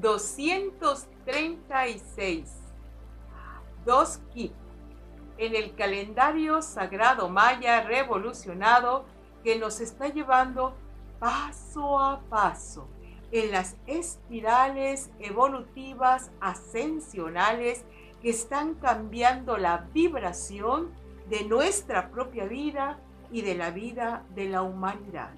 236. Dos kip en el calendario sagrado maya revolucionado que nos está llevando paso a paso en las espirales evolutivas ascensionales que están cambiando la vibración de nuestra propia vida y de la vida de la humanidad.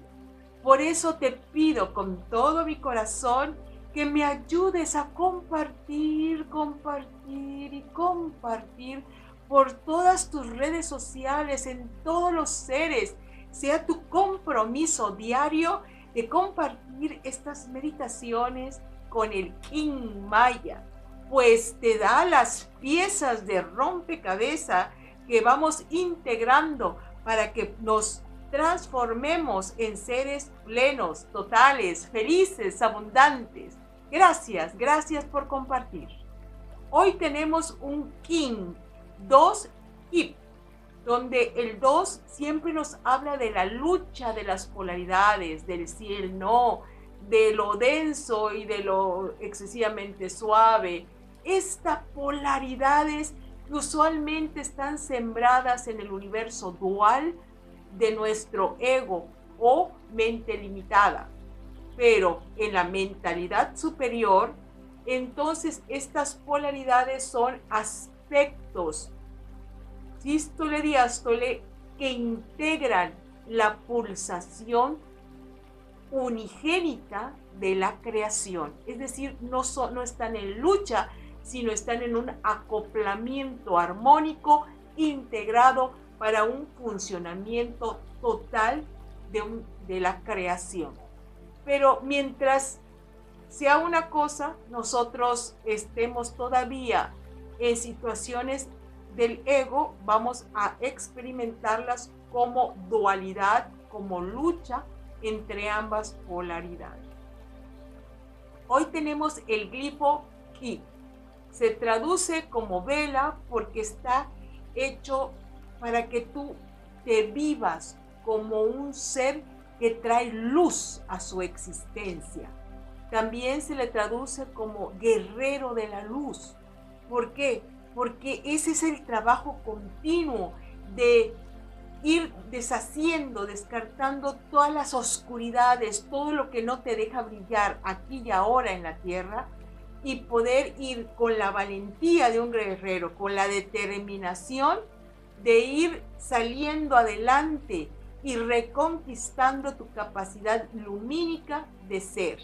Por eso te pido con todo mi corazón que me ayudes a compartir, compartir y compartir por todas tus redes sociales, en todos los seres, sea tu compromiso diario de compartir estas meditaciones con el King Maya, pues te da las piezas de rompecabezas que vamos integrando para que nos transformemos en seres plenos, totales, felices, abundantes. Gracias, gracias por compartir. Hoy tenemos un King, dos Hip, donde el 2 siempre nos habla de la lucha de las polaridades, del sí el no, de lo denso y de lo excesivamente suave. Estas polaridades usualmente están sembradas en el universo dual de nuestro ego o mente limitada. Pero en la mentalidad superior, entonces estas polaridades son aspectos, sístole, diástole, que integran la pulsación unigénita de la creación. Es decir, no, no están en lucha, sino están en un acoplamiento armónico integrado para un funcionamiento total de la creación. Pero mientras sea una cosa, nosotros estemos todavía en situaciones del ego, vamos a experimentarlas como dualidad, como lucha entre ambas polaridades. Hoy tenemos el glifo Ki. Se traduce como vela porque está hecho para que tú te vivas como un ser que trae luz a su existencia. También se le traduce como guerrero de la luz. ¿Por qué? Porque ese es el trabajo continuo de ir deshaciendo, descartando todas las oscuridades, todo lo que no te deja brillar aquí y ahora en la tierra y poder ir con la valentía de un guerrero, con la determinación de ir saliendo adelante y reconquistando tu capacidad lumínica de ser.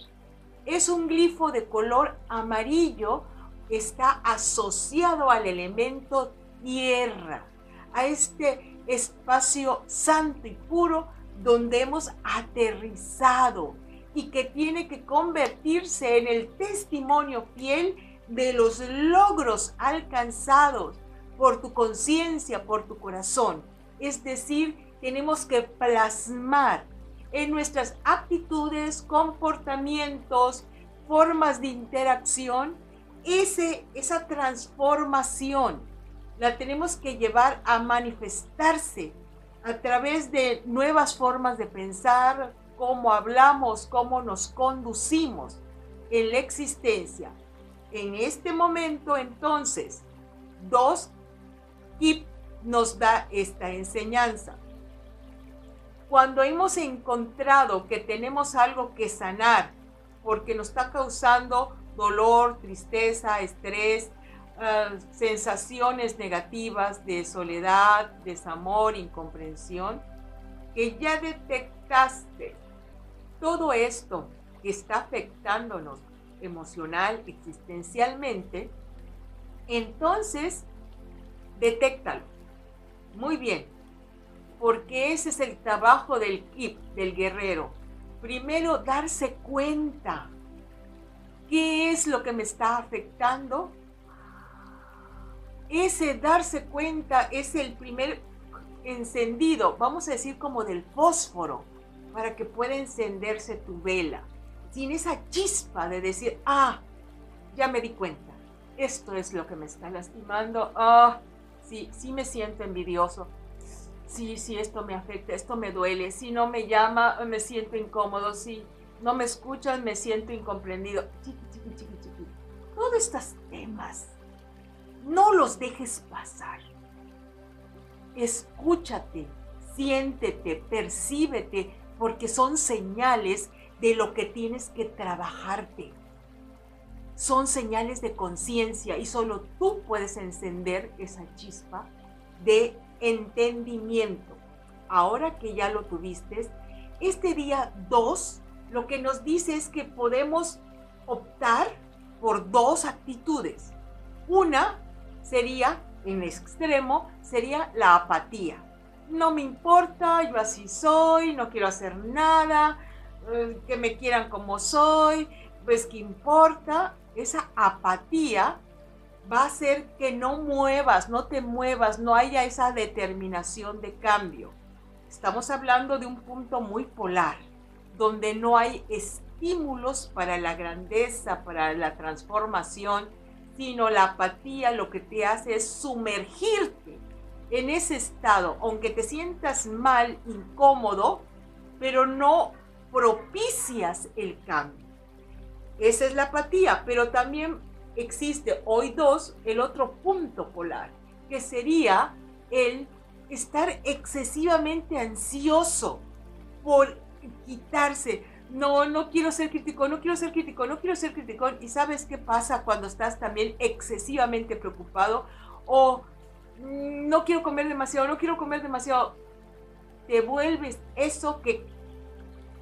Es un glifo de color amarillo, está asociado al elemento tierra, a este espacio santo y puro donde hemos aterrizado y que tiene que convertirse en el testimonio fiel de los logros alcanzados por tu conciencia, por tu corazón. Es decir, tenemos que plasmar en nuestras actitudes, comportamientos, formas de interacción, ese, esa transformación. La tenemos que llevar a manifestarse a través de nuevas formas de pensar, cómo hablamos, cómo nos conducimos en la existencia. En este momento, entonces, dos y nos da esta enseñanza. Cuando hemos encontrado que tenemos algo que sanar porque nos está causando dolor, tristeza, estrés, eh, sensaciones negativas de soledad, desamor, incomprensión, que ya detectaste todo esto que está afectándonos emocional, existencialmente, entonces detéctalo. Muy bien, porque ese es el trabajo del KIP, del guerrero. Primero, darse cuenta qué es lo que me está afectando. Ese darse cuenta es el primer encendido, vamos a decir como del fósforo, para que pueda encenderse tu vela. Sin esa chispa de decir, ah, ya me di cuenta, esto es lo que me está lastimando, ah, sí, sí me siento envidioso, sí, sí, esto me afecta, esto me duele, si no me llama, me siento incómodo, si no me escuchan, me siento incomprendido. Chiqui, chiqui, chiqui, chiqui. todos estos temas, no los dejes pasar. Escúchate, siéntete, percíbete, porque son señales de lo que tienes que trabajarte. Son señales de conciencia y solo tú puedes encender esa chispa de entendimiento. Ahora que ya lo tuviste, este día 2 lo que nos dice es que podemos optar por dos actitudes. Una sería, en extremo, sería la apatía. No me importa, yo así soy, no quiero hacer nada, eh, que me quieran como soy, pues que importa, esa apatía va a hacer que no muevas, no te muevas, no haya esa determinación de cambio. Estamos hablando de un punto muy polar, donde no hay estímulos para la grandeza, para la transformación, sino la apatía lo que te hace es sumergirte en ese estado, aunque te sientas mal, incómodo, pero no propicias el cambio. Esa es la apatía, pero también existe hoy dos, el otro punto polar, que sería el estar excesivamente ansioso por quitarse. No, no quiero ser crítico, no quiero ser crítico, no quiero ser crítico. ¿Y sabes qué pasa cuando estás también excesivamente preocupado? O mm, no quiero comer demasiado, no quiero comer demasiado. Te vuelves eso que,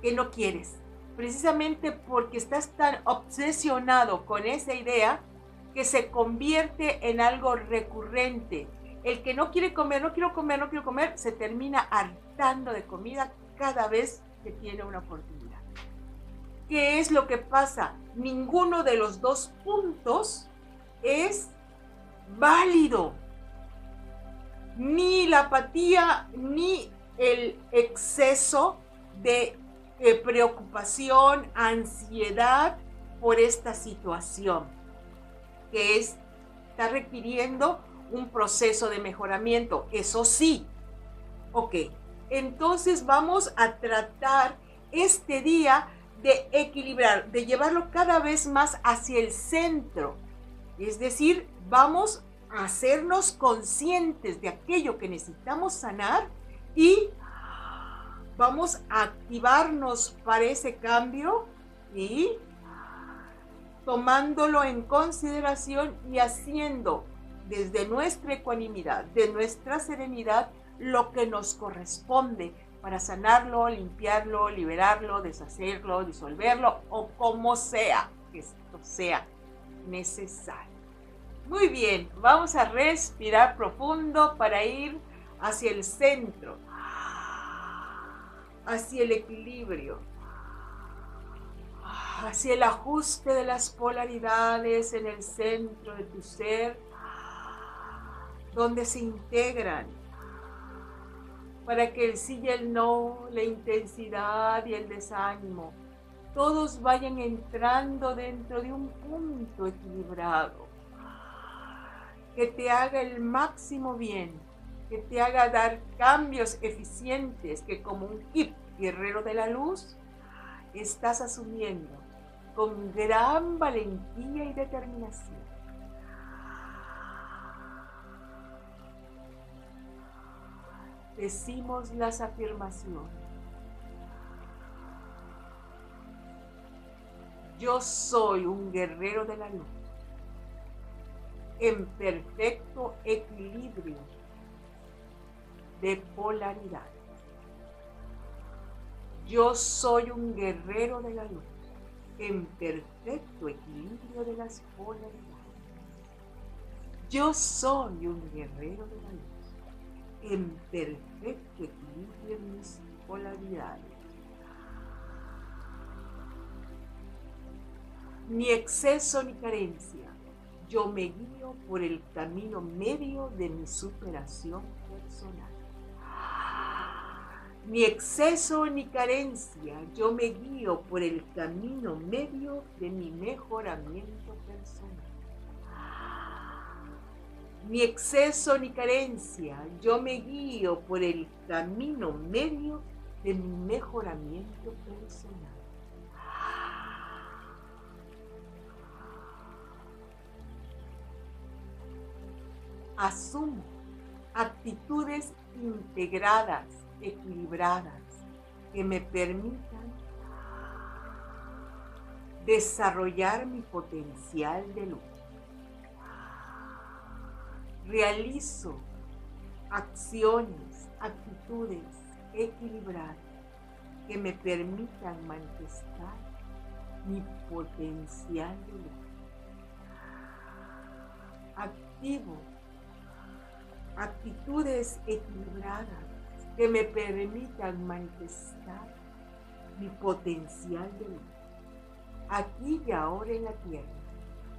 que no quieres. Precisamente porque estás tan obsesionado con esa idea que se convierte en algo recurrente. El que no quiere comer, no quiero comer, no quiero comer, se termina hartando de comida cada vez que tiene una oportunidad. ¿Qué es lo que pasa? Ninguno de los dos puntos es válido. Ni la apatía ni el exceso de eh, preocupación, ansiedad por esta situación, que es, está requiriendo un proceso de mejoramiento. Eso sí, ok, entonces vamos a tratar este día de equilibrar, de llevarlo cada vez más hacia el centro. Es decir, vamos a hacernos conscientes de aquello que necesitamos sanar y vamos a activarnos para ese cambio y tomándolo en consideración y haciendo desde nuestra ecuanimidad, de nuestra serenidad, lo que nos corresponde para sanarlo, limpiarlo, liberarlo, deshacerlo, disolverlo o como sea que esto sea necesario. Muy bien, vamos a respirar profundo para ir hacia el centro, hacia el equilibrio, hacia el ajuste de las polaridades en el centro de tu ser, donde se integran para que el sí y el no, la intensidad y el desánimo, todos vayan entrando dentro de un punto equilibrado, que te haga el máximo bien, que te haga dar cambios eficientes que como un hip guerrero de la luz, estás asumiendo con gran valentía y determinación. decimos las afirmaciones. Yo soy un guerrero de la luz, en perfecto equilibrio de polaridad. Yo soy un guerrero de la luz, en perfecto equilibrio de las polaridades. Yo soy un guerrero de la luz en perfecto equilibrio en mis polaridades. Ni exceso ni carencia. Yo me guío por el camino medio de mi superación personal. Ni exceso ni carencia. Yo me guío por el camino medio de mi mejoramiento personal ni exceso ni carencia. Yo me guío por el camino medio de mi mejoramiento personal. asumo actitudes integradas, equilibradas, que me permitan desarrollar mi potencial de luz. Realizo acciones, actitudes equilibradas que me permitan manifestar mi potencial de luz. Activo actitudes equilibradas que me permitan manifestar mi potencial de luz, aquí y ahora en la tierra,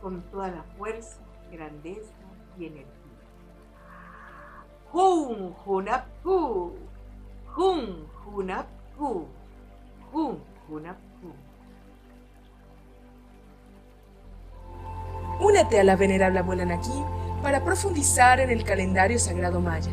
con toda la fuerza, grandeza y energía. Jun Junapku, Jun Junapku, Jun Junapku. Únete a la venerable abuela Naki para profundizar en el calendario sagrado maya